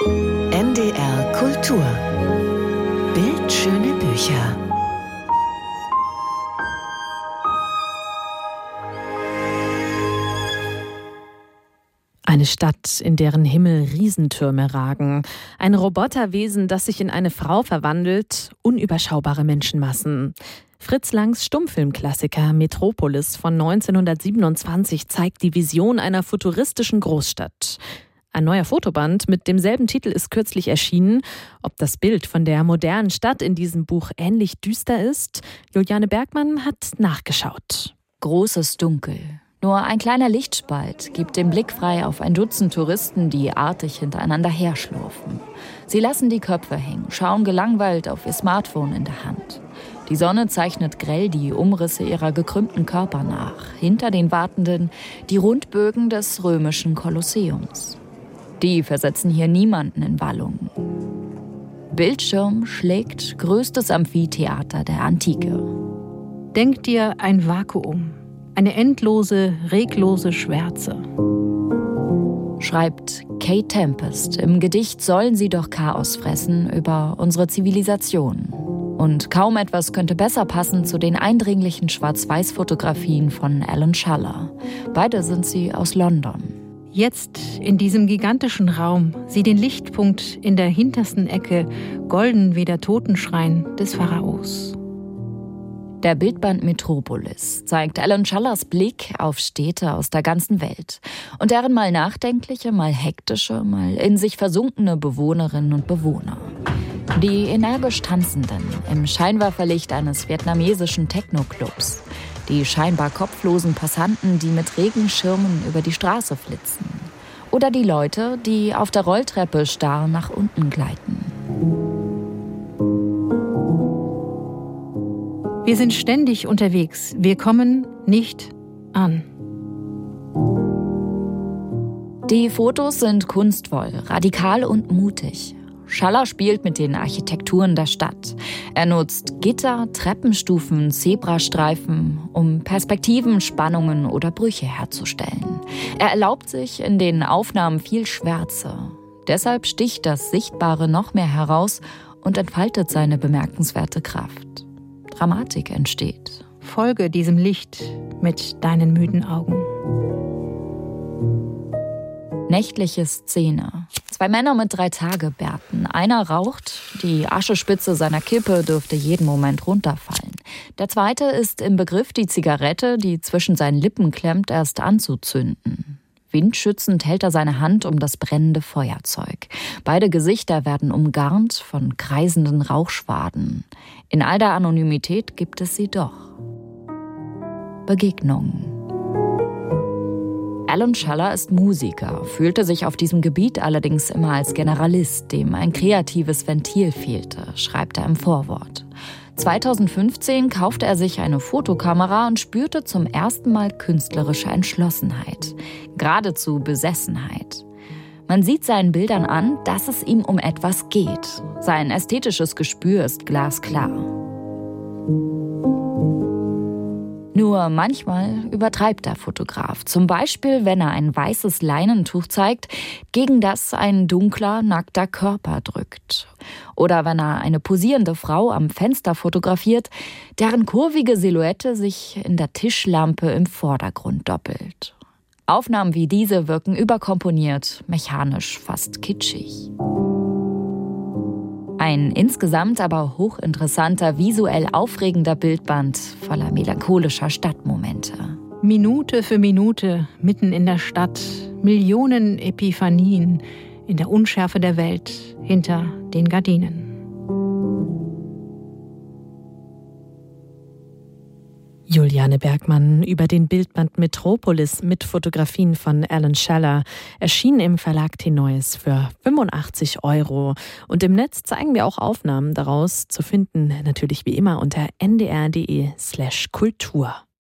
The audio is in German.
NDR Kultur Bildschöne Bücher Eine Stadt, in deren Himmel Riesentürme ragen. Ein Roboterwesen, das sich in eine Frau verwandelt. Unüberschaubare Menschenmassen. Fritz Langs Stummfilmklassiker Metropolis von 1927 zeigt die Vision einer futuristischen Großstadt. Ein neuer Fotoband mit demselben Titel ist kürzlich erschienen. Ob das Bild von der modernen Stadt in diesem Buch ähnlich düster ist, Juliane Bergmann hat nachgeschaut. Großes Dunkel. Nur ein kleiner Lichtspalt gibt den Blick frei auf ein Dutzend Touristen, die artig hintereinander herschlurfen. Sie lassen die Köpfe hängen, schauen gelangweilt auf ihr Smartphone in der Hand. Die Sonne zeichnet grell die Umrisse ihrer gekrümmten Körper nach. Hinter den Wartenden die Rundbögen des römischen Kolosseums. Die versetzen hier niemanden in Wallung. Bildschirm schlägt größtes Amphitheater der Antike. Denk dir ein Vakuum, eine endlose, reglose Schwärze. Schreibt Kate Tempest im Gedicht Sollen sie doch Chaos fressen über unsere Zivilisation. Und kaum etwas könnte besser passen zu den eindringlichen Schwarz-Weiß-Fotografien von Alan Schaller. Beide sind sie aus London. Jetzt in diesem gigantischen Raum, sieh den Lichtpunkt in der hintersten Ecke, golden wie der Totenschrein des Pharaos. Der Bildband Metropolis zeigt Alan Schallers Blick auf Städte aus der ganzen Welt und deren mal nachdenkliche, mal hektische, mal in sich versunkene Bewohnerinnen und Bewohner. Die energisch Tanzenden im Scheinwerferlicht eines vietnamesischen Techno-Clubs. Die scheinbar kopflosen Passanten, die mit Regenschirmen über die Straße flitzen. Oder die Leute, die auf der Rolltreppe starr nach unten gleiten. Wir sind ständig unterwegs. Wir kommen nicht an. Die Fotos sind kunstvoll, radikal und mutig. Schaller spielt mit den Architekturen der Stadt. Er nutzt Gitter, Treppenstufen, Zebrastreifen, um Perspektiven, Spannungen oder Brüche herzustellen. Er erlaubt sich in den Aufnahmen viel Schwärze. Deshalb sticht das Sichtbare noch mehr heraus und entfaltet seine bemerkenswerte Kraft. Dramatik entsteht. Folge diesem Licht mit deinen müden Augen. Nächtliche Szene. Zwei Männer mit drei Tagebärten. Einer raucht, die Aschespitze seiner Kippe dürfte jeden Moment runterfallen. Der zweite ist im Begriff, die Zigarette, die zwischen seinen Lippen klemmt, erst anzuzünden. Windschützend hält er seine Hand um das brennende Feuerzeug. Beide Gesichter werden umgarnt von kreisenden Rauchschwaden. In all der Anonymität gibt es sie doch. Begegnungen. Alan Schaller ist Musiker, fühlte sich auf diesem Gebiet allerdings immer als Generalist, dem ein kreatives Ventil fehlte, schreibt er im Vorwort. 2015 kaufte er sich eine Fotokamera und spürte zum ersten Mal künstlerische Entschlossenheit, geradezu Besessenheit. Man sieht seinen Bildern an, dass es ihm um etwas geht. Sein ästhetisches Gespür ist glasklar. Nur manchmal übertreibt der Fotograf. Zum Beispiel, wenn er ein weißes Leinentuch zeigt, gegen das ein dunkler, nackter Körper drückt. Oder wenn er eine posierende Frau am Fenster fotografiert, deren kurvige Silhouette sich in der Tischlampe im Vordergrund doppelt. Aufnahmen wie diese wirken überkomponiert, mechanisch, fast kitschig. Ein insgesamt aber hochinteressanter, visuell aufregender Bildband voller melancholischer Stadtmomente. Minute für Minute mitten in der Stadt, Millionen Epiphanien in der Unschärfe der Welt hinter den Gardinen. Juliane Bergmann über den Bildband Metropolis mit Fotografien von Alan Scheller erschien im Verlag T-Neues für 85 Euro. Und im Netz zeigen wir auch Aufnahmen daraus zu finden, natürlich wie immer unter ndr.de slash Kultur.